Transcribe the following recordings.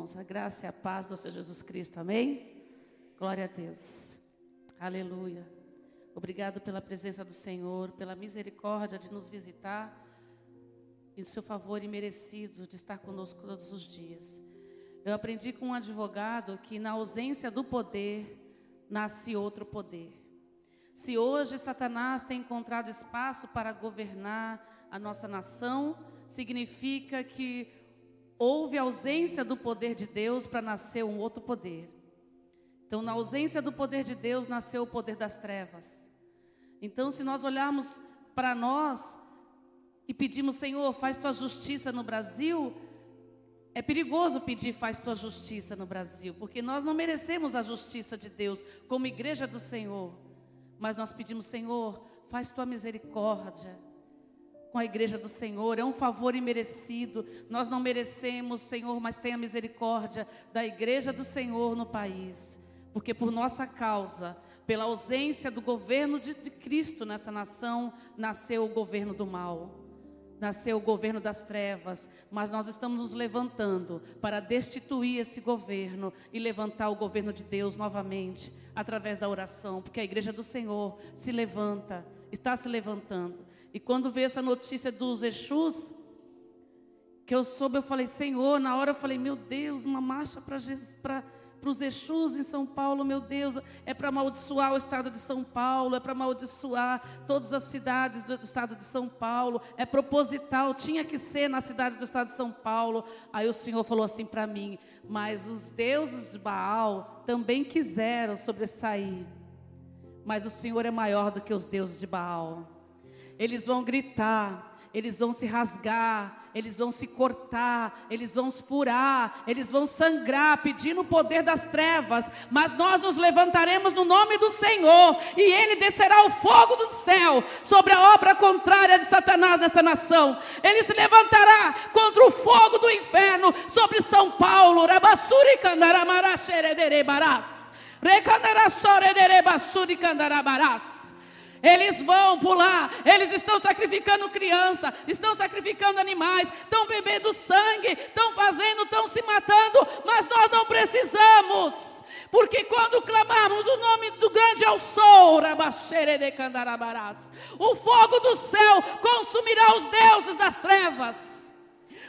irmãos. A graça e a paz do Senhor Jesus Cristo. Amém? Glória a Deus. Aleluia. Obrigado pela presença do Senhor, pela misericórdia de nos visitar e o seu favor imerecido de estar conosco todos os dias. Eu aprendi com um advogado que na ausência do poder nasce outro poder. Se hoje Satanás tem encontrado espaço para governar a nossa nação, significa que houve ausência do poder de Deus para nascer um outro poder. Então, na ausência do poder de Deus, nasceu o poder das trevas. Então, se nós olharmos para nós e pedimos, Senhor, faz tua justiça no Brasil, é perigoso pedir, faz tua justiça no Brasil, porque nós não merecemos a justiça de Deus como igreja do Senhor. Mas nós pedimos, Senhor, faz tua misericórdia com a igreja do Senhor, é um favor imerecido. Nós não merecemos, Senhor, mas tenha misericórdia da igreja do Senhor no país, porque por nossa causa, pela ausência do governo de, de Cristo nessa nação, nasceu o governo do mal. Nasceu o governo das trevas, mas nós estamos nos levantando para destituir esse governo e levantar o governo de Deus novamente, através da oração, porque a igreja do Senhor se levanta, está se levantando. E quando veio essa notícia dos Exus, que eu soube, eu falei, Senhor, na hora eu falei, meu Deus, uma marcha para os Exus em São Paulo, meu Deus, é para amaldiçoar o estado de São Paulo, é para amaldiçoar todas as cidades do estado de São Paulo, é proposital, tinha que ser na cidade do estado de São Paulo. Aí o Senhor falou assim para mim, mas os deuses de Baal também quiseram sobressair, mas o Senhor é maior do que os deuses de Baal eles vão gritar, eles vão se rasgar, eles vão se cortar, eles vão furar, eles vão sangrar, pedindo o poder das trevas, mas nós nos levantaremos no nome do Senhor, e Ele descerá o fogo do céu sobre a obra contrária de Satanás nessa nação. Ele se levantará contra o fogo do inferno sobre São Paulo. Rabassuri candaramara. Eles vão pular, eles estão sacrificando criança, estão sacrificando animais, estão bebendo sangue, estão fazendo, estão se matando, mas nós não precisamos. Porque quando clamarmos o nome do grande sol, de Candarabarás, o fogo do céu consumirá os deuses das trevas.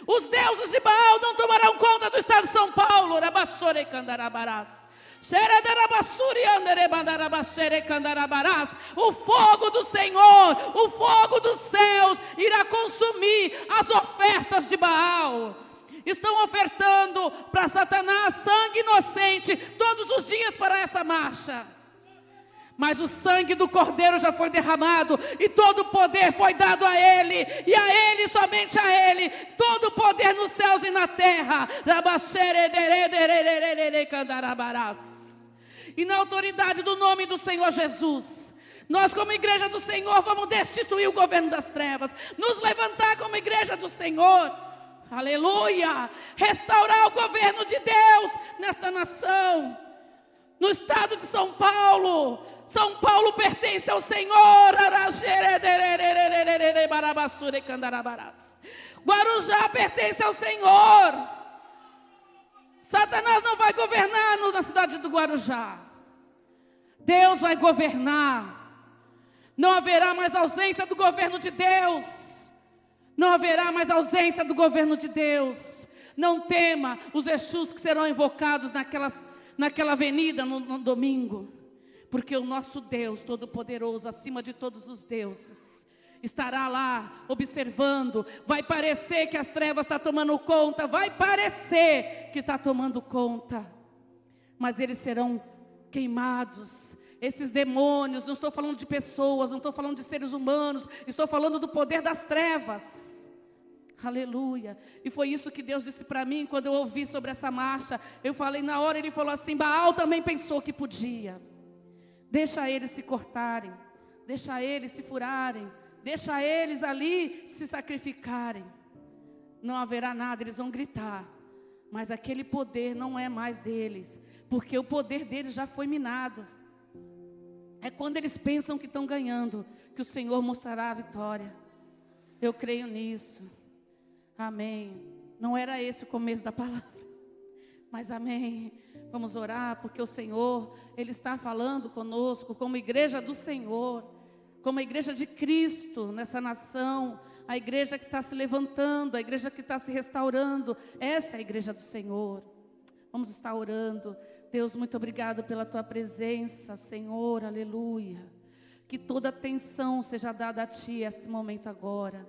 Os deuses de Baal não tomarão conta do estado de São Paulo, Rabassore Candarabarás. O fogo do Senhor, o fogo dos céus irá consumir as ofertas de Baal. Estão ofertando para Satanás sangue inocente todos os dias para essa marcha. Mas o sangue do Cordeiro já foi derramado e todo o poder foi dado a Ele, e a Ele, somente a Ele, todo o poder nos céus e na terra. E na autoridade do nome do Senhor Jesus. Nós, como igreja do Senhor, vamos destituir o governo das trevas, nos levantar como igreja do Senhor, aleluia, restaurar o governo de Deus nesta nação, no estado de São Paulo, são Paulo pertence ao Senhor. Guarujá pertence ao Senhor. Satanás não vai governar na cidade do Guarujá. Deus vai governar. Não haverá mais ausência do governo de Deus. Não haverá mais ausência do governo de Deus. Não tema os Exus que serão invocados naquelas, naquela avenida no, no domingo porque o nosso Deus Todo-Poderoso, acima de todos os deuses, estará lá observando. Vai parecer que as trevas estão tá tomando conta, vai parecer que está tomando conta, mas eles serão queimados. Esses demônios, não estou falando de pessoas, não estou falando de seres humanos, estou falando do poder das trevas. Aleluia. E foi isso que Deus disse para mim quando eu ouvi sobre essa marcha. Eu falei, na hora ele falou assim: Baal também pensou que podia. Deixa eles se cortarem, deixa eles se furarem, deixa eles ali se sacrificarem. Não haverá nada, eles vão gritar. Mas aquele poder não é mais deles, porque o poder deles já foi minado. É quando eles pensam que estão ganhando que o Senhor mostrará a vitória. Eu creio nisso. Amém. Não era esse o começo da palavra. Mas amém. Vamos orar, porque o Senhor, Ele está falando conosco, como igreja do Senhor, como a igreja de Cristo nessa nação, a igreja que está se levantando, a igreja que está se restaurando. Essa é a igreja do Senhor. Vamos estar orando. Deus, muito obrigado pela tua presença, Senhor, aleluia. Que toda atenção seja dada a ti este momento agora.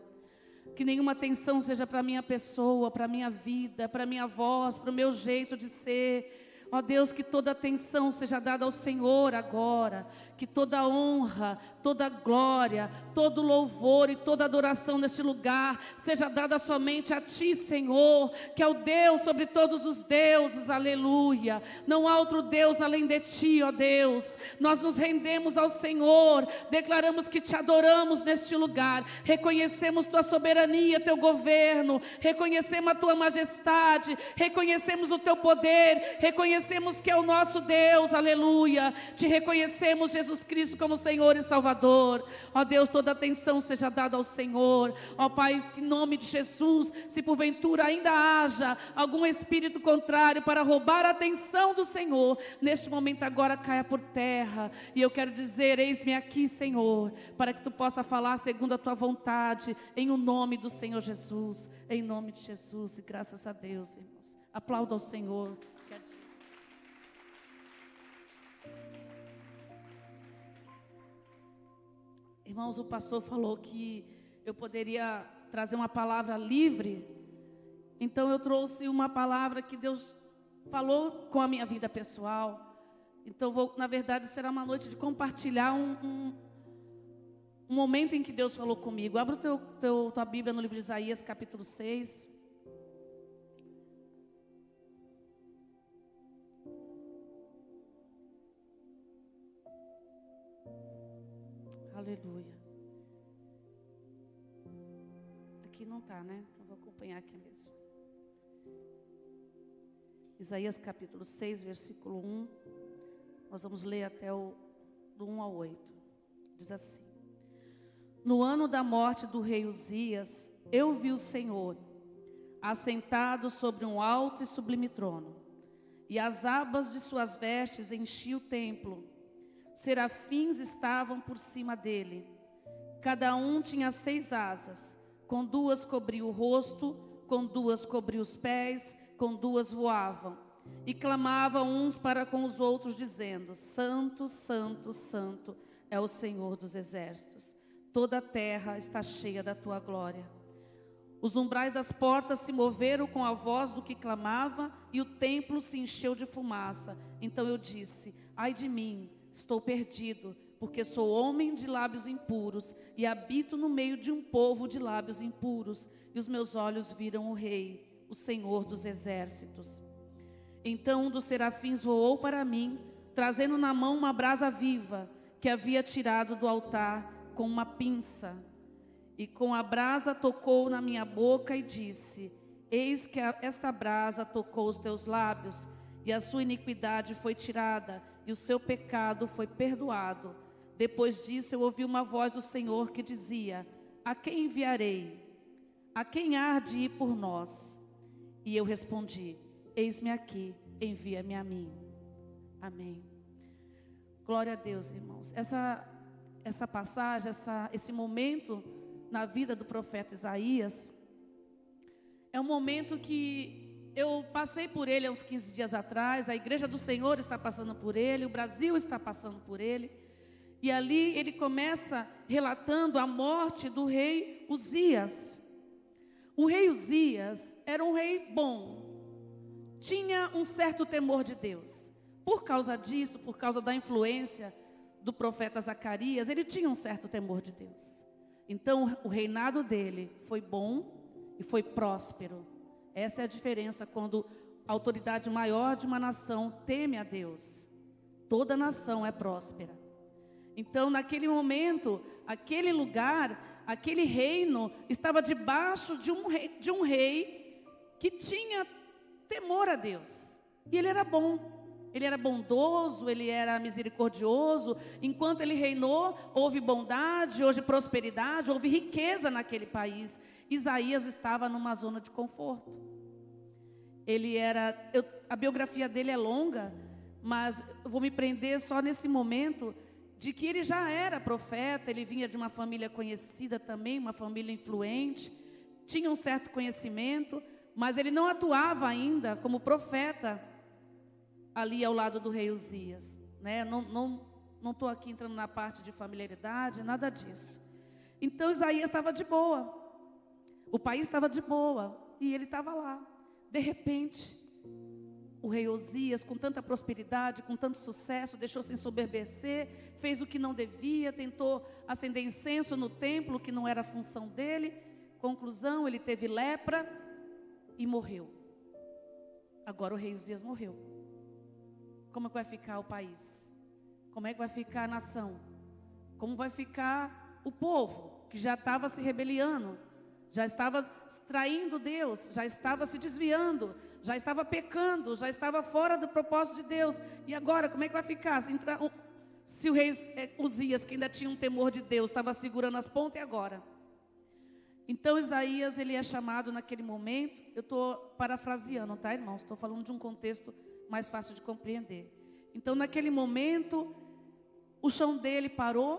Que nenhuma atenção seja para minha pessoa, para minha vida, para minha voz, para o meu jeito de ser, Ó Deus, que toda atenção seja dada ao Senhor agora, que toda honra, toda glória, todo louvor e toda adoração neste lugar seja dada somente a Ti, Senhor, que é o Deus sobre todos os deuses, aleluia. Não há outro Deus além de Ti, ó Deus. Nós nos rendemos ao Senhor, declaramos que Te adoramos neste lugar, reconhecemos Tua soberania, Teu governo, reconhecemos a Tua majestade, reconhecemos o Teu poder, reconhecemos reconhecemos que é o nosso Deus, aleluia. Te reconhecemos, Jesus Cristo, como Senhor e Salvador. Ó Deus, toda atenção seja dada ao Senhor. Ó Pai, em nome de Jesus, se porventura ainda haja algum espírito contrário para roubar a atenção do Senhor, neste momento agora caia por terra. E eu quero dizer: eis-me aqui, Senhor, para que tu possa falar segundo a tua vontade, em o nome do Senhor Jesus. Em nome de Jesus, e graças a Deus, irmãos. Aplauda ao Senhor. Irmãos, o pastor falou que eu poderia trazer uma palavra livre. Então eu trouxe uma palavra que Deus falou com a minha vida pessoal. Então, vou, na verdade, será uma noite de compartilhar um, um, um momento em que Deus falou comigo. Abra o teu, teu, tua Bíblia no livro de Isaías, capítulo 6. Aleluia. Aqui não está, né? Então vou acompanhar aqui mesmo. Isaías capítulo 6, versículo 1. Nós vamos ler até o do 1 ao 8. Diz assim: No ano da morte do rei Uzias, eu vi o Senhor assentado sobre um alto e sublime trono, e as abas de suas vestes enchiam o templo serafins estavam por cima dele. Cada um tinha seis asas, com duas cobria o rosto, com duas cobria os pés, com duas voavam. E clamavam uns para com os outros, dizendo: Santo, Santo, Santo é o Senhor dos exércitos. Toda a terra está cheia da tua glória. Os umbrais das portas se moveram com a voz do que clamava, e o templo se encheu de fumaça. Então eu disse: Ai de mim, Estou perdido, porque sou homem de lábios impuros e habito no meio de um povo de lábios impuros, e os meus olhos viram o Rei, o Senhor dos exércitos. Então um dos serafins voou para mim, trazendo na mão uma brasa viva que havia tirado do altar com uma pinça. E com a brasa tocou na minha boca e disse: Eis que esta brasa tocou os teus lábios, e a sua iniquidade foi tirada e o seu pecado foi perdoado. Depois disso, eu ouvi uma voz do Senhor que dizia: A quem enviarei? A quem há de ir por nós? E eu respondi: Eis-me aqui, envia-me a mim. Amém. Glória a Deus, irmãos. Essa, essa passagem, essa, esse momento na vida do profeta Isaías, é um momento que eu passei por ele há uns 15 dias atrás, a igreja do Senhor está passando por ele, o Brasil está passando por ele. E ali ele começa relatando a morte do rei Uzias. O rei Uzias era um rei bom, tinha um certo temor de Deus. Por causa disso, por causa da influência do profeta Zacarias, ele tinha um certo temor de Deus. Então, o reinado dele foi bom e foi próspero. Essa é a diferença quando a autoridade maior de uma nação teme a Deus. Toda nação é próspera. Então, naquele momento, aquele lugar, aquele reino estava debaixo de um rei, de um rei que tinha temor a Deus. E ele era bom. Ele era bondoso, ele era misericordioso. Enquanto ele reinou, houve bondade, houve prosperidade, houve riqueza naquele país. Isaías estava numa zona de conforto. Ele era, eu, a biografia dele é longa, mas eu vou me prender só nesse momento de que ele já era profeta, ele vinha de uma família conhecida também, uma família influente, tinha um certo conhecimento, mas ele não atuava ainda como profeta ali ao lado do rei Uzias. Né? Não estou aqui entrando na parte de familiaridade, nada disso. Então Isaías estava de boa, o país estava de boa, e ele estava lá. De repente, o rei Osias, com tanta prosperidade, com tanto sucesso, deixou se ensoberbecer, fez o que não devia, tentou acender incenso no templo, que não era a função dele. Conclusão, ele teve lepra e morreu. Agora o rei Osias morreu. Como é que vai ficar o país? Como é que vai ficar a nação? Como vai ficar o povo que já estava se rebeliando, já estava traindo Deus, já estava se desviando, já estava pecando, já estava fora do propósito de Deus. E agora, como é que vai ficar? Se, o rei é, Uzias, que ainda tinha um temor de Deus, estava segurando as pontas, e agora? Então Isaías, ele é chamado naquele momento, eu estou parafraseando, tá, irmãos? Estou falando de um contexto mais fácil de compreender. Então, naquele momento, o chão dele parou,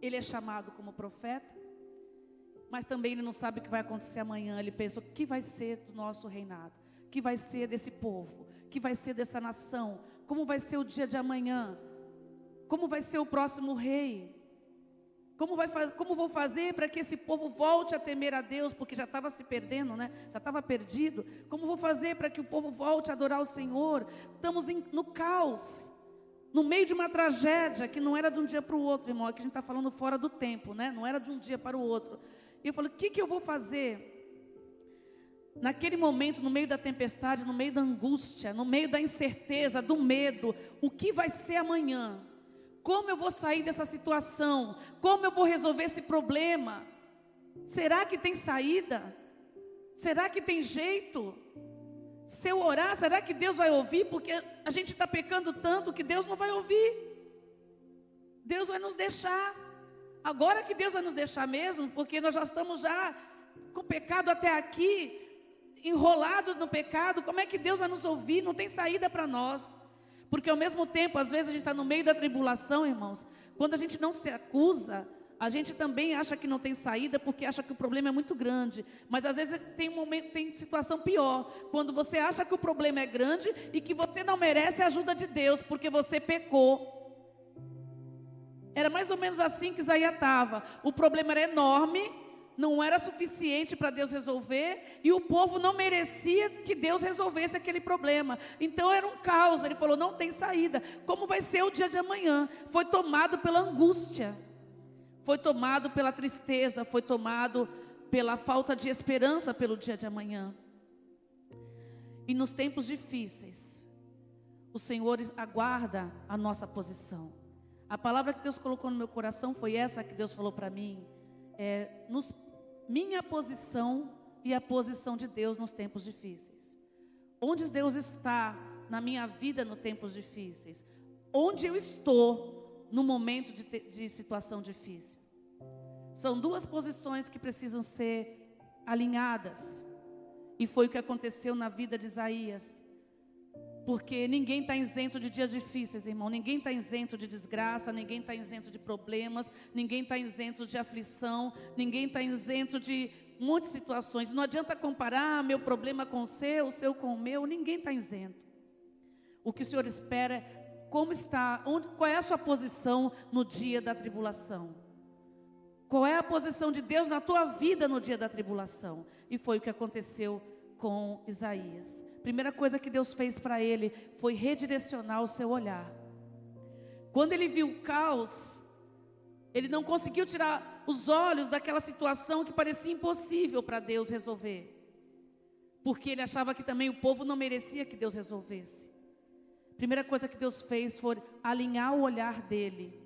ele é chamado como profeta, mas também ele não sabe o que vai acontecer amanhã. Ele pensa: o que vai ser do nosso reinado? que vai ser desse povo, que vai ser dessa nação, como vai ser o dia de amanhã, como vai ser o próximo rei. Como, vai faz, como vou fazer para que esse povo volte a temer a Deus, porque já estava se perdendo, né? já estava perdido. Como vou fazer para que o povo volte a adorar o Senhor? Estamos em, no caos, no meio de uma tragédia que não era de um dia para o outro, irmão. Aqui a gente está falando fora do tempo, né? não era de um dia para o outro. E eu falo: o que, que eu vou fazer? Naquele momento, no meio da tempestade, no meio da angústia, no meio da incerteza, do medo, o que vai ser amanhã? Como eu vou sair dessa situação? Como eu vou resolver esse problema? Será que tem saída? Será que tem jeito? Se eu orar, será que Deus vai ouvir? Porque a gente está pecando tanto que Deus não vai ouvir. Deus vai nos deixar. Agora que Deus vai nos deixar mesmo, porque nós já estamos já com pecado até aqui, enrolados no pecado, como é que Deus vai nos ouvir? Não tem saída para nós. Porque ao mesmo tempo, às vezes a gente está no meio da tribulação, irmãos. Quando a gente não se acusa, a gente também acha que não tem saída porque acha que o problema é muito grande. Mas às vezes tem um momento, tem situação pior. Quando você acha que o problema é grande e que você não merece a ajuda de Deus porque você pecou. Era mais ou menos assim que Isaías estava. O problema era enorme não era suficiente para Deus resolver e o povo não merecia que Deus resolvesse aquele problema. Então era um caos. Ele falou: não tem saída. Como vai ser o dia de amanhã? Foi tomado pela angústia, foi tomado pela tristeza, foi tomado pela falta de esperança pelo dia de amanhã. E nos tempos difíceis, o Senhor aguarda a nossa posição. A palavra que Deus colocou no meu coração foi essa que Deus falou para mim. É, nos minha posição e a posição de Deus nos tempos difíceis. Onde Deus está na minha vida nos tempos difíceis? Onde eu estou no momento de, de situação difícil? São duas posições que precisam ser alinhadas. E foi o que aconteceu na vida de Isaías. Porque ninguém está isento de dias difíceis, irmão. Ninguém está isento de desgraça, ninguém está isento de problemas, ninguém está isento de aflição, ninguém está isento de de situações. Não adianta comparar meu problema com o seu, o seu com o meu, ninguém está isento. O que o Senhor espera é como está, onde, qual é a sua posição no dia da tribulação. Qual é a posição de Deus na tua vida no dia da tribulação? E foi o que aconteceu com Isaías. Primeira coisa que Deus fez para ele foi redirecionar o seu olhar. Quando ele viu o caos, ele não conseguiu tirar os olhos daquela situação que parecia impossível para Deus resolver. Porque ele achava que também o povo não merecia que Deus resolvesse. Primeira coisa que Deus fez foi alinhar o olhar dele,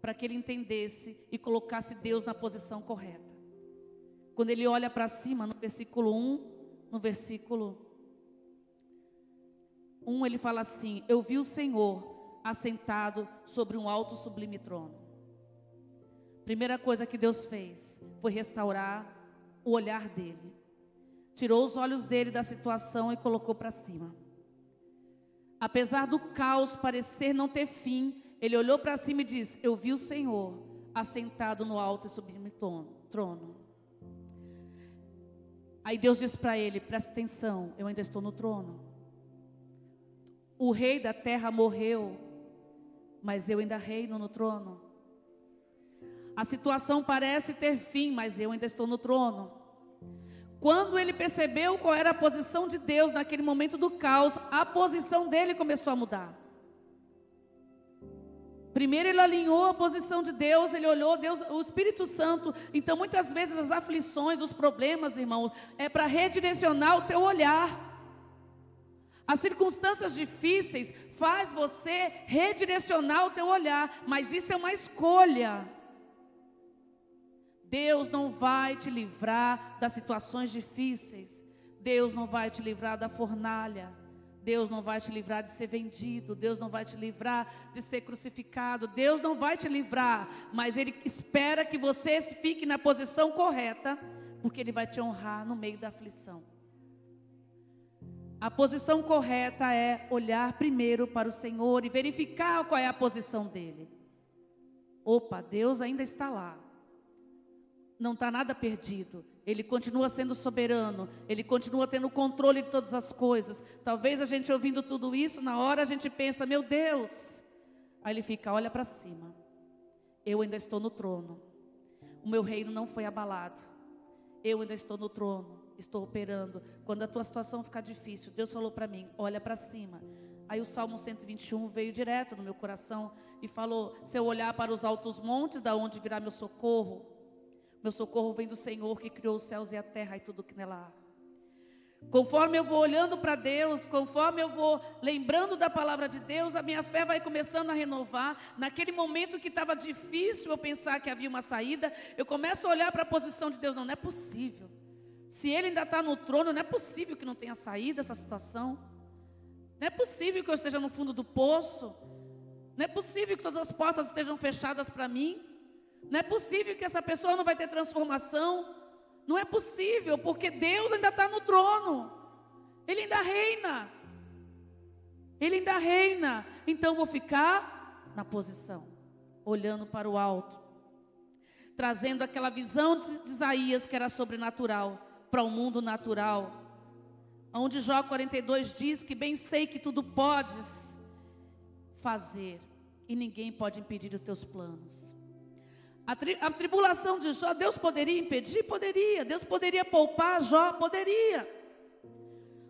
para que ele entendesse e colocasse Deus na posição correta. Quando ele olha para cima, no versículo 1, no versículo 1 ele fala assim: Eu vi o Senhor assentado sobre um alto sublime trono. Primeira coisa que Deus fez foi restaurar o olhar dele. tirou os olhos dele da situação e colocou para cima. Apesar do caos parecer não ter fim, ele olhou para cima e disse: Eu vi o Senhor assentado no alto e sublime trono. Aí Deus disse para ele: Presta atenção, eu ainda estou no trono. O rei da terra morreu, mas eu ainda reino no trono. A situação parece ter fim, mas eu ainda estou no trono. Quando ele percebeu qual era a posição de Deus naquele momento do caos, a posição dele começou a mudar. Primeiro ele alinhou a posição de Deus, ele olhou Deus, o Espírito Santo. Então muitas vezes as aflições, os problemas, irmão, é para redirecionar o teu olhar. As circunstâncias difíceis faz você redirecionar o teu olhar, mas isso é uma escolha. Deus não vai te livrar das situações difíceis. Deus não vai te livrar da fornalha. Deus não vai te livrar de ser vendido. Deus não vai te livrar de ser crucificado. Deus não vai te livrar. Mas Ele espera que você fique na posição correta, porque Ele vai te honrar no meio da aflição. A posição correta é olhar primeiro para o Senhor e verificar qual é a posição dele. Opa, Deus ainda está lá não está nada perdido. Ele continua sendo soberano, ele continua tendo controle de todas as coisas. Talvez a gente ouvindo tudo isso, na hora a gente pensa, meu Deus. Aí ele fica, olha para cima. Eu ainda estou no trono. O meu reino não foi abalado. Eu ainda estou no trono, estou operando. Quando a tua situação ficar difícil, Deus falou para mim, olha para cima. Aí o Salmo 121 veio direto no meu coração e falou: se eu olhar para os altos montes, da onde virá meu socorro? Meu socorro vem do Senhor que criou os céus e a terra e tudo que nela há. Conforme eu vou olhando para Deus, conforme eu vou lembrando da palavra de Deus, a minha fé vai começando a renovar. Naquele momento que estava difícil eu pensar que havia uma saída, eu começo a olhar para a posição de Deus. Não, não é possível. Se Ele ainda está no trono, não é possível que não tenha saída essa situação. Não é possível que eu esteja no fundo do poço. Não é possível que todas as portas estejam fechadas para mim. Não é possível que essa pessoa não vai ter transformação. Não é possível, porque Deus ainda está no trono. Ele ainda reina. Ele ainda reina. Então vou ficar na posição, olhando para o alto, trazendo aquela visão de Isaías que era sobrenatural para o mundo natural. Onde Jó 42 diz que bem sei que tudo podes fazer e ninguém pode impedir os teus planos. A, tri, a tribulação de Jó, Deus poderia impedir? Poderia. Deus poderia poupar Jó? Poderia.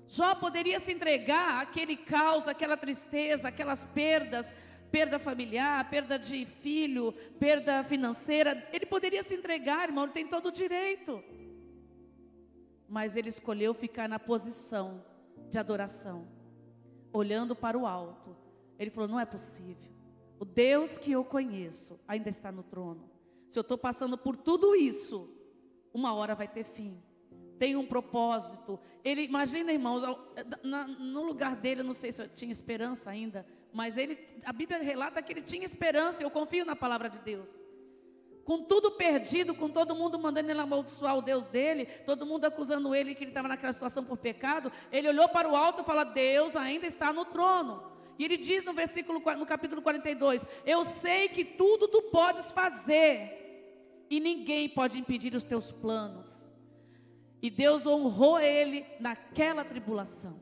Jó poderia se entregar àquele caos, àquela tristeza, aquelas perdas, perda familiar, perda de filho, perda financeira. Ele poderia se entregar, irmão, ele tem todo o direito. Mas ele escolheu ficar na posição de adoração, olhando para o alto. Ele falou: não é possível. O Deus que eu conheço ainda está no trono. Se eu estou passando por tudo isso, uma hora vai ter fim. Tem um propósito. Ele, imagina, irmãos, no lugar dele, eu não sei se eu tinha esperança ainda, mas ele, a Bíblia relata que ele tinha esperança. Eu confio na palavra de Deus. Com tudo perdido, com todo mundo mandando ele amaldiçoar o Deus dele, todo mundo acusando ele que ele estava naquela situação por pecado, ele olhou para o alto e falou: Deus ainda está no trono. E ele diz no versículo no capítulo 42: Eu sei que tudo tu podes fazer, e ninguém pode impedir os teus planos. E Deus honrou ele naquela tribulação.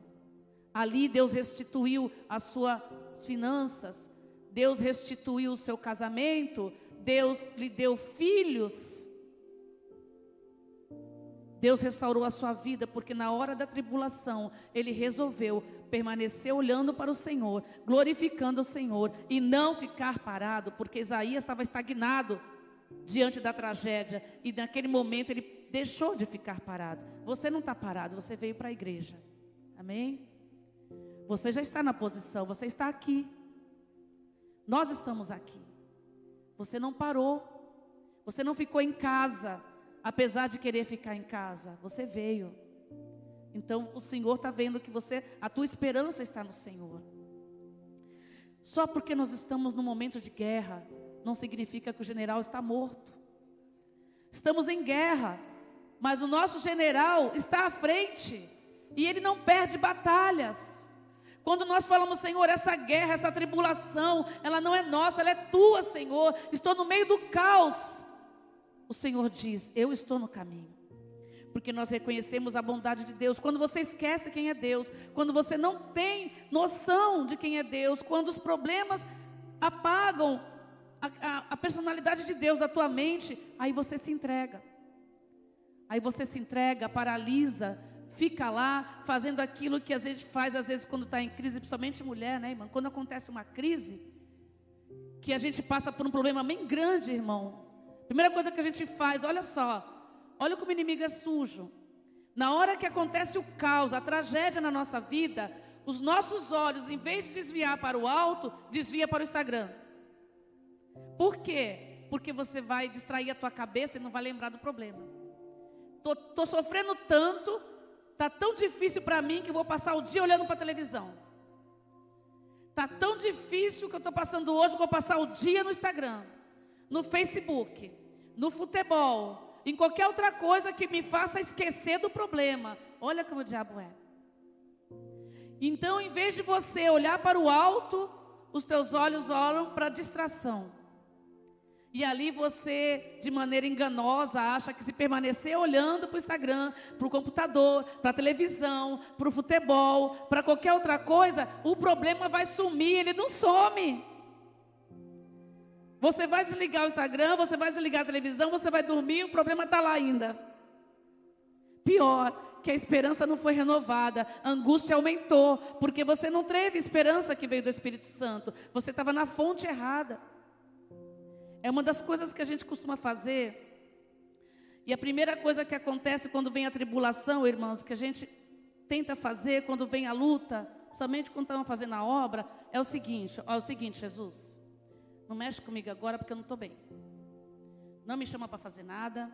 Ali Deus restituiu as suas finanças, Deus restituiu o seu casamento, Deus lhe deu filhos. Deus restaurou a sua vida, porque na hora da tribulação, ele resolveu permanecer olhando para o Senhor, glorificando o Senhor e não ficar parado, porque Isaías estava estagnado diante da tragédia e naquele momento ele deixou de ficar parado. Você não está parado, você veio para a igreja, amém? Você já está na posição, você está aqui. Nós estamos aqui. Você não parou, você não ficou em casa apesar de querer ficar em casa, você veio. Então o Senhor está vendo que você, a tua esperança está no Senhor. Só porque nós estamos num momento de guerra, não significa que o general está morto. Estamos em guerra. Mas o nosso general está à frente e ele não perde batalhas. Quando nós falamos, Senhor, essa guerra, essa tribulação, ela não é nossa, ela é tua, Senhor. Estou no meio do caos. O Senhor diz: Eu estou no caminho. Porque nós reconhecemos a bondade de Deus. Quando você esquece quem é Deus, quando você não tem noção de quem é Deus, quando os problemas apagam a, a, a personalidade de Deus da tua mente, aí você se entrega. Aí você se entrega, paralisa, fica lá fazendo aquilo que a gente faz às vezes quando está em crise, principalmente mulher, né, irmão? Quando acontece uma crise, que a gente passa por um problema bem grande, irmão. Primeira coisa que a gente faz, olha só, olha como o inimigo é sujo. Na hora que acontece o caos, a tragédia na nossa vida, os nossos olhos, em vez de desviar para o alto, desvia para o Instagram. Por quê? Porque você vai distrair a tua cabeça e não vai lembrar do problema. Tô, tô sofrendo tanto, tá tão difícil para mim que eu vou passar o dia olhando para a televisão. Tá tão difícil que eu estou passando hoje que eu vou passar o dia no Instagram, no Facebook, no futebol, em qualquer outra coisa que me faça esquecer do problema. Olha como o diabo é. Então, em vez de você olhar para o alto, os teus olhos olham para a distração. E ali você, de maneira enganosa, acha que se permanecer olhando para o Instagram, para o computador, para a televisão, para o futebol, para qualquer outra coisa, o problema vai sumir, ele não some. Você vai desligar o Instagram, você vai desligar a televisão, você vai dormir, o problema está lá ainda. Pior, que a esperança não foi renovada, a angústia aumentou, porque você não teve esperança que veio do Espírito Santo, você estava na fonte errada. É uma das coisas que a gente costuma fazer. E a primeira coisa que acontece quando vem a tribulação, irmãos, que a gente tenta fazer quando vem a luta, somente quando estamos fazendo a obra, é o seguinte: é o seguinte, Jesus, não mexe comigo agora porque eu não estou bem. Não me chama para fazer nada.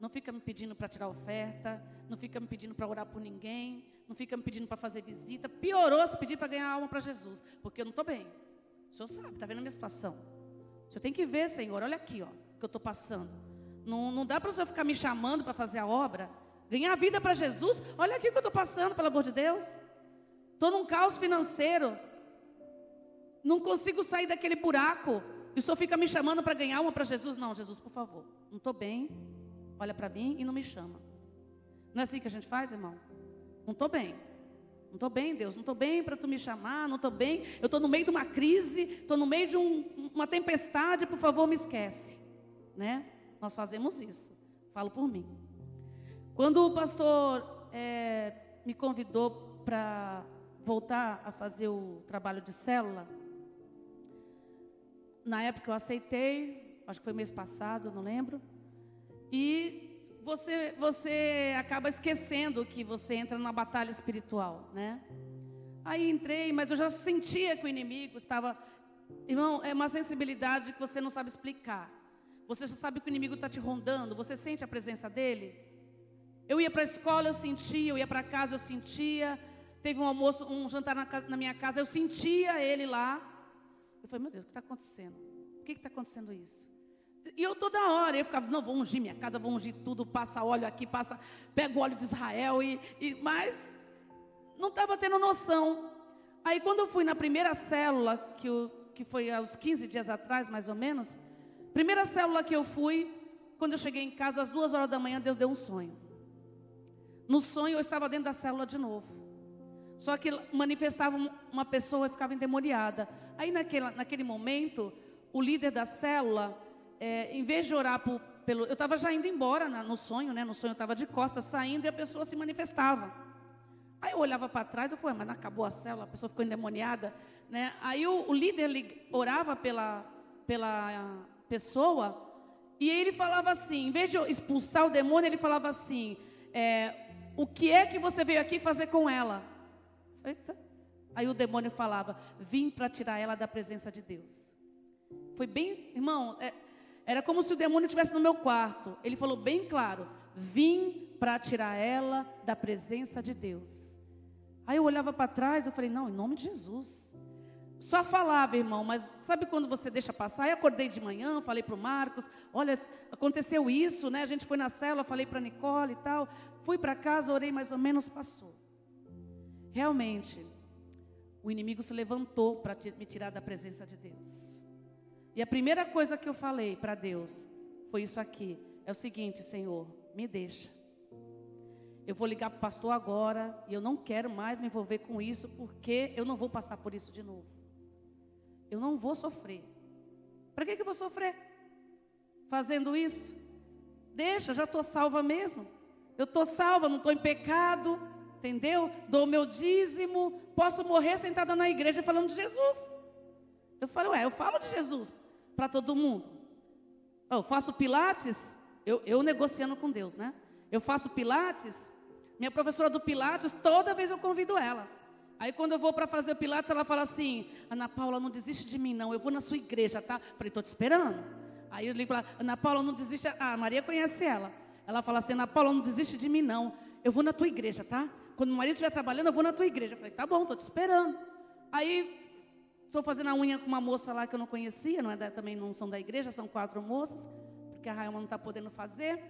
Não fica me pedindo para tirar oferta. Não fica me pedindo para orar por ninguém. Não fica me pedindo para fazer visita. Piorou se pedir para ganhar alma para Jesus, porque eu não estou bem. O senhor sabe, está vendo a minha situação. O senhor tem que ver, Senhor, olha aqui, ó, que eu estou passando. Não, não dá para o senhor ficar me chamando para fazer a obra. Ganhar vida para Jesus. Olha aqui o que eu estou passando, pelo amor de Deus. Estou num caos financeiro. Não consigo sair daquele buraco. E o senhor fica me chamando para ganhar uma para Jesus. Não, Jesus, por favor. Não estou bem. Olha para mim e não me chama. Não é assim que a gente faz, irmão? Não estou bem. Não estou bem, Deus, não estou bem para tu me chamar, não estou bem. Eu estou no meio de uma crise, estou no meio de um, uma tempestade, por favor, me esquece. Né? Nós fazemos isso. Falo por mim. Quando o pastor é, me convidou para voltar a fazer o trabalho de célula, na época eu aceitei, acho que foi mês passado, não lembro. E você, você acaba esquecendo que você entra na batalha espiritual, né? Aí entrei, mas eu já sentia que o inimigo estava. Irmão, é uma sensibilidade que você não sabe explicar. Você já sabe que o inimigo está te rondando, você sente a presença dele. Eu ia para a escola, eu sentia, eu ia para casa, eu sentia. Teve um almoço, um jantar na, na, minha casa, eu sentia ele lá. Eu falei, meu Deus, o que está acontecendo? Por que está acontecendo isso? E eu toda hora, eu ficava, não, vou ungir minha casa, vou ungir tudo, passa óleo aqui, passa, pega o óleo de Israel, e, e mas não estava tendo noção. Aí quando eu fui na primeira célula, que, eu, que foi uns 15 dias atrás, mais ou menos, primeira célula que eu fui, quando eu cheguei em casa, às duas horas da manhã, Deus deu um sonho. No sonho eu estava dentro da célula de novo. Só que manifestava uma pessoa e ficava endemoniada. Aí naquele, naquele momento, o líder da célula é, em vez de orar por, pelo. Eu estava já indo embora na, no sonho, né? No sonho eu estava de costas saindo e a pessoa se manifestava. Aí eu olhava para trás, eu falei, mas acabou a célula, a pessoa ficou endemoniada. Né? Aí o, o líder orava pela, pela pessoa e ele falava assim, em vez de expulsar o demônio, ele falava assim: é, O que é que você veio aqui fazer com ela? Eita. Aí o demônio falava: Vim para tirar ela da presença de Deus. Foi bem, irmão, é, era como se o demônio estivesse no meu quarto. Ele falou bem claro: vim para tirar ela da presença de Deus. Aí eu olhava para trás, eu falei: não, em nome de Jesus. Só falava, irmão, mas sabe quando você deixa passar? Aí acordei de manhã, falei para o Marcos, olha, aconteceu isso, né? A gente foi na célula, falei para Nicole e tal. Fui para casa, orei mais ou menos, passou. Realmente, o inimigo se levantou para me tirar da presença de Deus. E a primeira coisa que eu falei para Deus foi isso aqui: é o seguinte, Senhor, me deixa. Eu vou ligar para o pastor agora e eu não quero mais me envolver com isso, porque eu não vou passar por isso de novo. Eu não vou sofrer. Para que, que eu vou sofrer? Fazendo isso? Deixa, já estou salva mesmo. Eu estou salva, não estou em pecado, entendeu? Dou meu dízimo, posso morrer sentada na igreja falando de Jesus. Eu falo, ué, eu falo de Jesus para todo mundo. Eu faço pilates, eu, eu negociando com Deus, né? Eu faço pilates, minha professora do pilates, toda vez eu convido ela. Aí quando eu vou para fazer o Pilates, ela fala assim: Ana Paula, não desiste de mim, não. Eu vou na sua igreja, tá? Falei, estou te esperando. Aí eu ligo para Ana Paula, não desiste. Ah, a Maria conhece ela. Ela fala assim: Ana Paula, não desiste de mim, não. Eu vou na tua igreja, tá? Quando o marido estiver trabalhando, eu vou na tua igreja. Eu falei, tá bom, estou te esperando. Aí estou fazendo a unha com uma moça lá que eu não conhecia, não é da, também não são da igreja, são quatro moças, porque a Raima não está podendo fazer.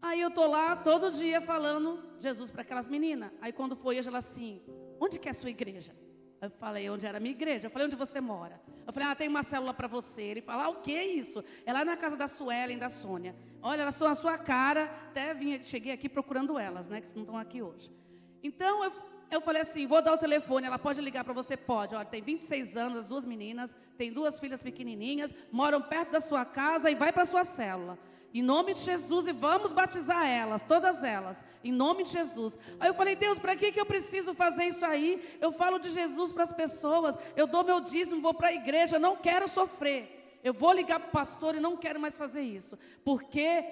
Aí eu estou lá todo dia falando Jesus para aquelas meninas. Aí quando foi hoje, ela assim, onde que é a sua igreja? Eu falei, onde era a minha igreja? Eu falei, onde você mora? Eu falei, ah, tem uma célula para você. Ele fala, ah, o que é isso? É lá na casa da Suelen, da Sônia. Olha, elas estão na sua cara. Até vim, cheguei aqui procurando elas, né? Que não estão aqui hoje. Então, eu, eu falei assim, vou dar o telefone. Ela pode ligar para você? Pode. Olha, tem 26 anos, as duas meninas. Tem duas filhas pequenininhas. Moram perto da sua casa e vai para a sua célula. Em nome de Jesus, e vamos batizar elas, todas elas, em nome de Jesus. Aí eu falei, Deus, para que, que eu preciso fazer isso aí? Eu falo de Jesus para as pessoas, eu dou meu dízimo, vou para a igreja, não quero sofrer. Eu vou ligar para o pastor e não quero mais fazer isso, porque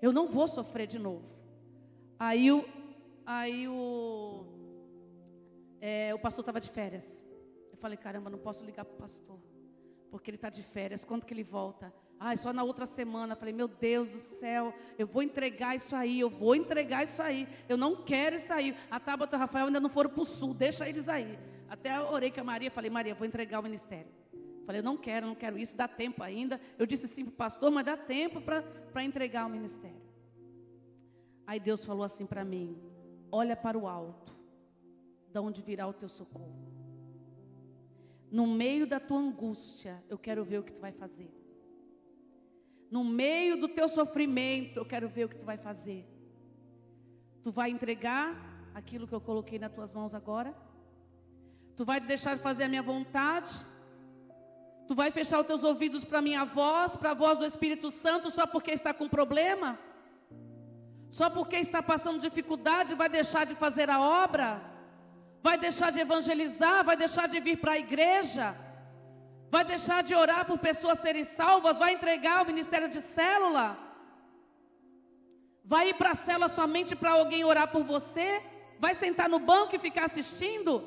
eu não vou sofrer de novo. Aí o, aí o, é, o pastor estava de férias. Eu falei, caramba, não posso ligar para o pastor, porque ele está de férias, quando que ele volta? Ai, só na outra semana. Falei, meu Deus do céu, eu vou entregar isso aí, eu vou entregar isso aí. Eu não quero isso aí. A Tabata e o Rafael ainda não foram para o sul, deixa eles aí. Até orei com a Maria, falei, Maria, vou entregar o ministério. Falei, eu não quero, não quero isso, dá tempo ainda. Eu disse sim para o pastor, mas dá tempo para entregar o ministério. Aí Deus falou assim para mim: olha para o alto, de onde virá o teu socorro. No meio da tua angústia, eu quero ver o que tu vai fazer. No meio do teu sofrimento, eu quero ver o que tu vai fazer. Tu vai entregar aquilo que eu coloquei nas tuas mãos agora? Tu vai deixar de fazer a minha vontade? Tu vai fechar os teus ouvidos para a minha voz, para a voz do Espírito Santo, só porque está com problema? Só porque está passando dificuldade, vai deixar de fazer a obra? Vai deixar de evangelizar? Vai deixar de vir para a igreja? Vai deixar de orar por pessoas serem salvas? Vai entregar o ministério de célula? Vai ir para a célula somente para alguém orar por você? Vai sentar no banco e ficar assistindo?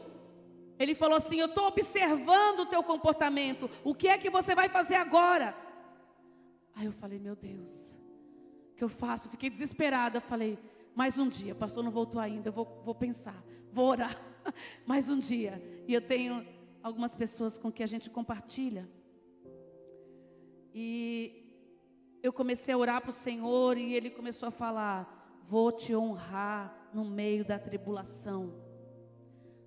Ele falou assim: Eu estou observando o teu comportamento. O que é que você vai fazer agora? Aí eu falei: Meu Deus, o que eu faço? Fiquei desesperada. Falei: Mais um dia. Pastor não voltou ainda. Eu vou, vou pensar, vou orar. Mais um dia. E eu tenho algumas pessoas com que a gente compartilha. E eu comecei a orar para o Senhor e Ele começou a falar: Vou te honrar no meio da tribulação.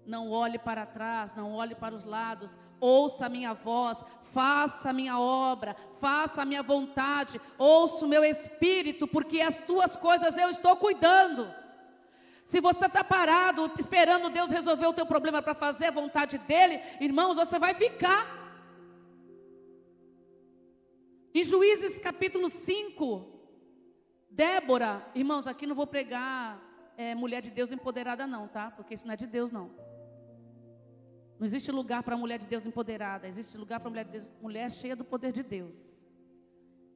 Não olhe para trás, não olhe para os lados, ouça a minha voz, faça a minha obra, faça a minha vontade, ouça o meu espírito, porque as tuas coisas eu estou cuidando. Se você está parado esperando Deus resolver o teu problema para fazer a vontade dele, irmãos, você vai ficar. Em Juízes capítulo 5, Débora, irmãos, aqui não vou pregar é, mulher de Deus empoderada, não, tá? Porque isso não é de Deus, não. Não existe lugar para mulher de Deus empoderada, existe lugar para mulher, de Deus, mulher cheia do poder de Deus.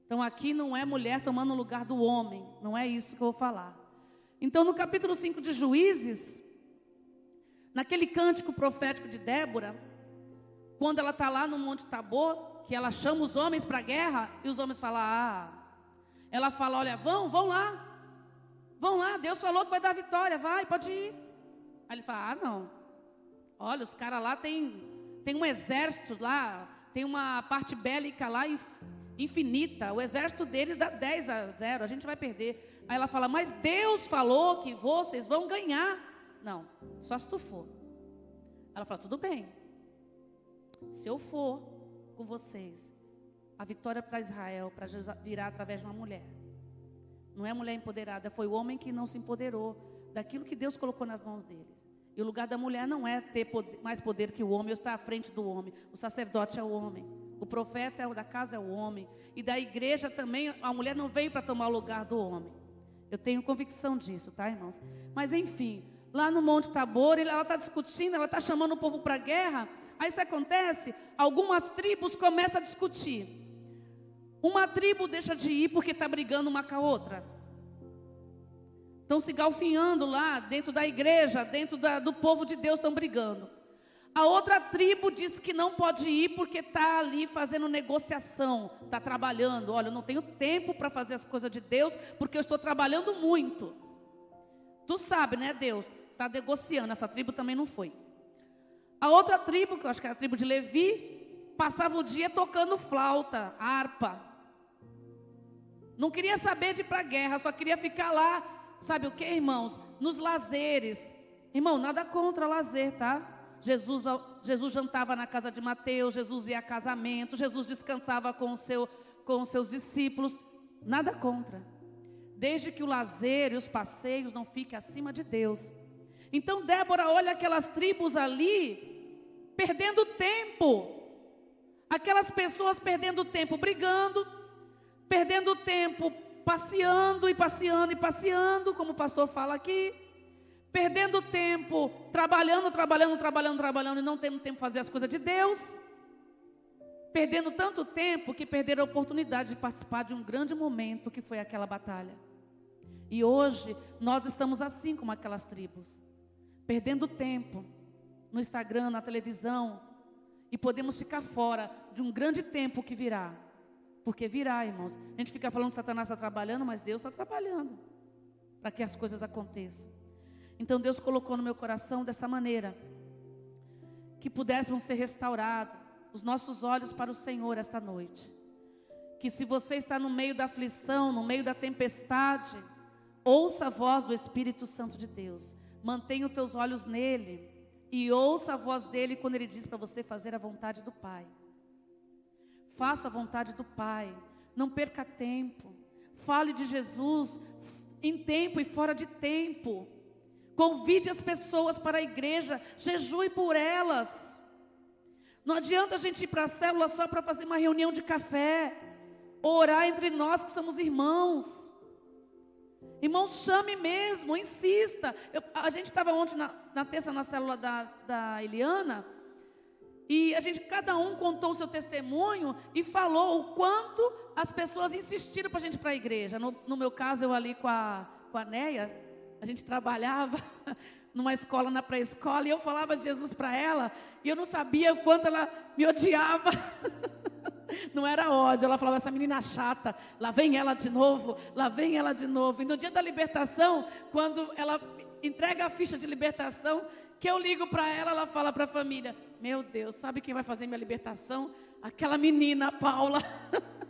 Então aqui não é mulher tomando o lugar do homem, não é isso que eu vou falar. Então, no capítulo 5 de Juízes, naquele cântico profético de Débora, quando ela está lá no Monte Tabor, que ela chama os homens para a guerra, e os homens falam: Ah, ela fala: Olha, vão, vão lá, vão lá, Deus falou que vai dar vitória, vai, pode ir. Aí ele fala: Ah, não, olha, os caras lá têm tem um exército lá, tem uma parte bélica lá infinita. O exército deles dá 10 a 0, a gente vai perder. Aí ela fala: Mas Deus falou que vocês vão ganhar. Não, só se tu for. Ela fala: Tudo bem. Se eu for com vocês, a vitória para Israel, para virar através de uma mulher. Não é mulher empoderada, foi o homem que não se empoderou daquilo que Deus colocou nas mãos dele. E o lugar da mulher não é ter poder, mais poder que o homem, ou estar à frente do homem. O sacerdote é o homem. O profeta é o da casa é o homem. E da igreja também, a mulher não veio para tomar o lugar do homem. Eu tenho convicção disso, tá, irmãos? Mas enfim, lá no Monte Tabor, ela está discutindo, ela está chamando o povo para a guerra. Aí isso acontece, algumas tribos começam a discutir. Uma tribo deixa de ir porque está brigando uma com a outra. Estão se galfinhando lá dentro da igreja, dentro da, do povo de Deus, estão brigando. A outra tribo diz que não pode ir porque está ali fazendo negociação, está trabalhando. Olha, eu não tenho tempo para fazer as coisas de Deus porque eu estou trabalhando muito. Tu sabe, né, Deus? Está negociando. Essa tribo também não foi. A outra tribo, que eu acho que era a tribo de Levi, passava o dia tocando flauta, harpa. Não queria saber de ir para a guerra, só queria ficar lá Sabe o que, irmãos? Nos lazeres. Irmão, nada contra lazer, tá? Jesus, Jesus jantava na casa de Mateus, Jesus ia a casamento, Jesus descansava com, o seu, com os seus discípulos. Nada contra. Desde que o lazer e os passeios não fiquem acima de Deus. Então Débora olha aquelas tribos ali, perdendo tempo. Aquelas pessoas perdendo tempo brigando, perdendo tempo passeando e passeando e passeando, como o pastor fala aqui, perdendo tempo, trabalhando, trabalhando, trabalhando, trabalhando e não tendo tempo de fazer as coisas de Deus. Perdendo tanto tempo que perderam a oportunidade de participar de um grande momento que foi aquela batalha. E hoje nós estamos assim como aquelas tribos, perdendo tempo no Instagram, na televisão, e podemos ficar fora de um grande tempo que virá. Porque virá, irmãos. A gente fica falando que Satanás está trabalhando, mas Deus está trabalhando para que as coisas aconteçam. Então Deus colocou no meu coração dessa maneira que pudéssemos ser restaurados os nossos olhos para o Senhor esta noite. Que se você está no meio da aflição, no meio da tempestade, ouça a voz do Espírito Santo de Deus. Mantenha os teus olhos nele e ouça a voz dele quando ele diz para você fazer a vontade do Pai. Faça a vontade do Pai. Não perca tempo. Fale de Jesus em tempo e fora de tempo. Convide as pessoas para a igreja. Jejue por elas. Não adianta a gente ir para a célula só para fazer uma reunião de café. Orar entre nós que somos irmãos. Irmãos, chame mesmo, insista. Eu, a gente estava ontem na, na terça na célula da, da Eliana. E a gente, cada um contou o seu testemunho e falou o quanto as pessoas insistiram para a gente ir para a igreja. No, no, meu caso, eu ali com a, com a Neia, a gente trabalhava numa escola, na pré-escola, e eu falava de Jesus para ela, e eu não sabia o quanto ela me odiava. Não era ódio, ela falava, essa menina chata, lá vem ela de novo, lá vem ela de novo. E no dia da libertação, quando ela entrega a ficha de libertação, que eu ligo para ela, ela fala para a família: Meu Deus, sabe quem vai fazer minha libertação? Aquela menina, Paula.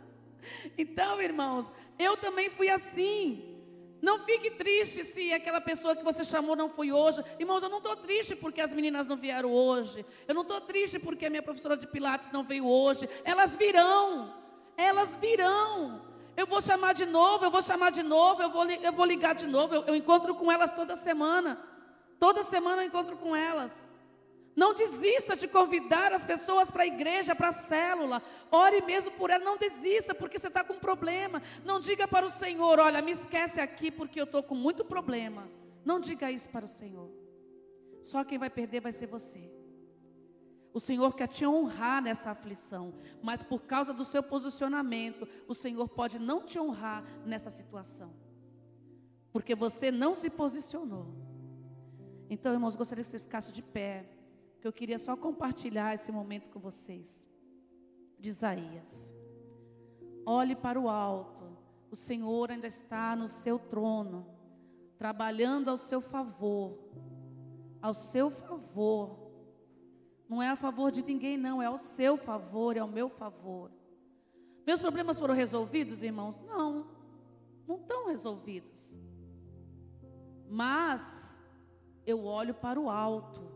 então, irmãos, eu também fui assim. Não fique triste se aquela pessoa que você chamou não foi hoje. Irmãos, eu não estou triste porque as meninas não vieram hoje. Eu não estou triste porque a minha professora de Pilates não veio hoje. Elas virão. Elas virão. Eu vou chamar de novo, eu vou chamar de novo, eu vou, eu vou ligar de novo. Eu, eu encontro com elas toda semana. Toda semana eu encontro com elas. Não desista de convidar as pessoas para a igreja, para a célula. Ore mesmo por ela. Não desista porque você está com problema. Não diga para o Senhor: olha, me esquece aqui porque eu estou com muito problema. Não diga isso para o Senhor. Só quem vai perder vai ser você. O Senhor quer te honrar nessa aflição, mas por causa do seu posicionamento, o Senhor pode não te honrar nessa situação, porque você não se posicionou. Então, irmãos, gostaria que você ficasse de pé, que eu queria só compartilhar esse momento com vocês. De Isaías. Olhe para o alto. O Senhor ainda está no seu trono, trabalhando ao seu favor. Ao seu favor. Não é a favor de ninguém, não, é ao seu favor, é ao meu favor. Meus problemas foram resolvidos, irmãos? Não, não estão resolvidos. Mas eu olho para o alto.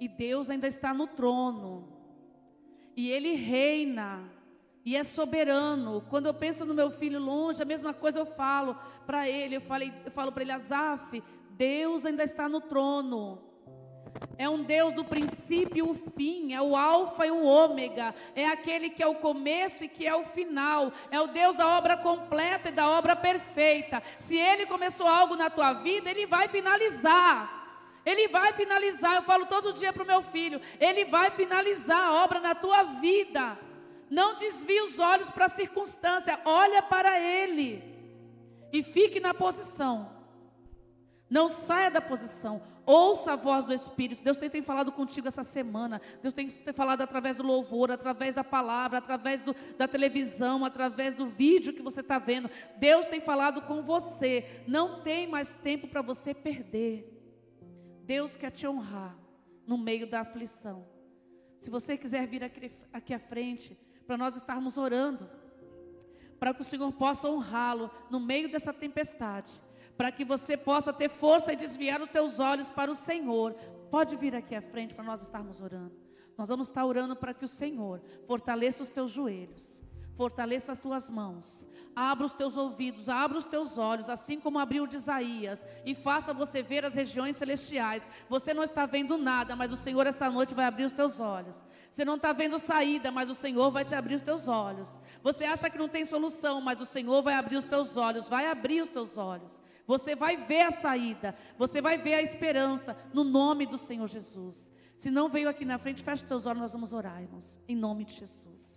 E Deus ainda está no trono. E Ele reina. E é soberano. Quando eu penso no meu filho longe, a mesma coisa eu falo para ele. Eu, falei, eu falo para ele, Azaf, Deus ainda está no trono. É um Deus do princípio e o fim, é o alfa e o ômega, é aquele que é o começo e que é o final, é o Deus da obra completa e da obra perfeita. Se ele começou algo na tua vida, ele vai finalizar. Ele vai finalizar, eu falo todo dia para o meu filho, ele vai finalizar a obra na tua vida. Não desvie os olhos para a circunstância, olha para ele e fique na posição. Não saia da posição. Ouça a voz do Espírito. Deus tem, tem falado contigo essa semana. Deus tem, tem, falado através do louvor, através da palavra, através do, da televisão, através do vídeo que você está vendo. Deus tem falado com você. Não tem mais tempo para você perder. Deus quer te honrar no meio da aflição. Se você quiser vir aqui, à frente, para nós estarmos orando, para que o Senhor possa honrá-lo no meio dessa tempestade para que você possa ter força e desviar os teus olhos para o Senhor. Pode vir aqui à frente para nós estarmos orando. Nós vamos estar orando para que o Senhor fortaleça os teus joelhos, fortaleça as tuas mãos, abra os teus ouvidos, abra os teus olhos, assim como abriu de Isaías, e faça você ver as regiões celestiais. Você não está vendo nada, mas o Senhor esta noite vai abrir os teus olhos. Você não está vendo saída, mas o Senhor vai te abrir os teus olhos. Você acha que não tem solução, mas o Senhor vai abrir os teus olhos, vai abrir os teus olhos. Você vai ver a saída, você vai ver a esperança no nome do Senhor Jesus. Se não veio aqui na frente, feche os teus olhos, nós vamos orar, irmãos, em nome de Jesus.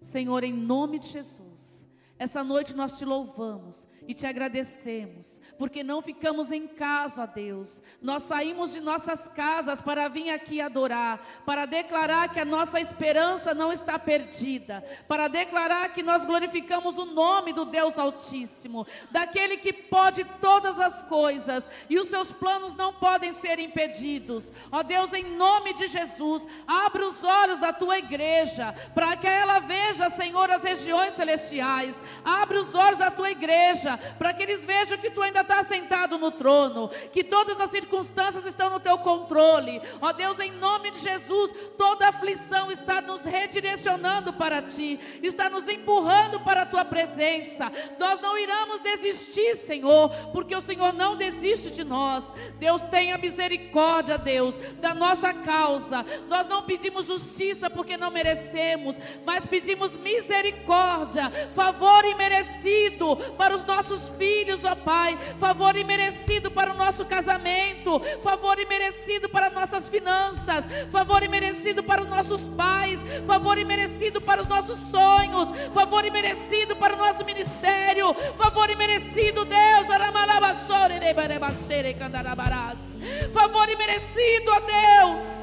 Senhor, em nome de Jesus, essa noite nós te louvamos e te agradecemos, porque não ficamos em casa, ó Deus. Nós saímos de nossas casas para vir aqui adorar, para declarar que a nossa esperança não está perdida, para declarar que nós glorificamos o nome do Deus Altíssimo, daquele que pode todas as coisas e os seus planos não podem ser impedidos. Ó Deus, em nome de Jesus, abre os olhos da tua igreja, para que ela veja, Senhor, as regiões celestiais. Abre os olhos da tua igreja para que eles vejam que tu ainda está sentado no trono, que todas as circunstâncias estão no teu controle. Ó Deus, em nome de Jesus, toda aflição está nos redirecionando para ti, está nos empurrando para a tua presença. Nós não iremos desistir, Senhor, porque o Senhor não desiste de nós. Deus tenha misericórdia, Deus, da nossa causa. Nós não pedimos justiça porque não merecemos, mas pedimos misericórdia, favor imerecido para os nossos nossos filhos, ó Pai. Favor imerecido para o nosso casamento, favor imerecido para nossas finanças, favor imerecido para os nossos pais, favor imerecido para os nossos sonhos, favor imerecido para o nosso ministério, favor imerecido, Deus, favor imerecido, ó Deus.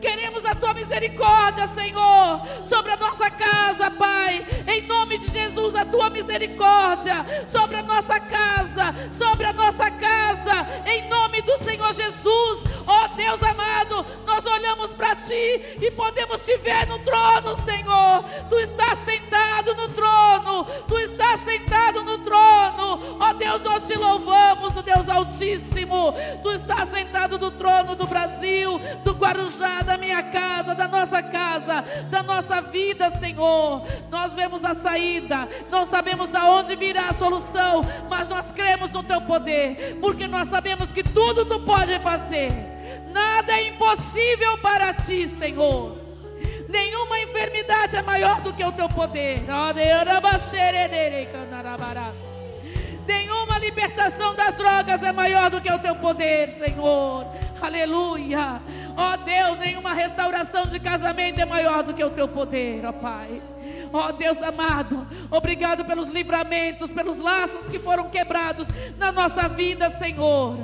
Queremos a tua misericórdia, Senhor, sobre a nossa casa, Pai. Em nome de Jesus, a tua misericórdia sobre a nossa casa, sobre a nossa casa. Em nome do Senhor Jesus, ó Deus amado, olhamos para ti e podemos te ver no trono, Senhor. Tu estás sentado no trono, tu estás sentado no trono. Ó Deus, nós te louvamos, o Deus Altíssimo. Tu estás sentado no trono do Brasil, do Guarujá, da minha casa, da nossa casa, da nossa vida, Senhor. Nós vemos a saída, não sabemos de onde virá a solução, mas nós cremos no teu poder, porque nós sabemos que tudo tu pode fazer. Nada é impossível para ti, Senhor. Nenhuma enfermidade é maior do que o teu poder. Nenhuma libertação das drogas é maior do que o teu poder, Senhor. Aleluia. Ó oh, Deus, nenhuma restauração de casamento é maior do que o teu poder, ó oh, Pai. Ó oh, Deus amado, obrigado pelos livramentos, pelos laços que foram quebrados na nossa vida, Senhor.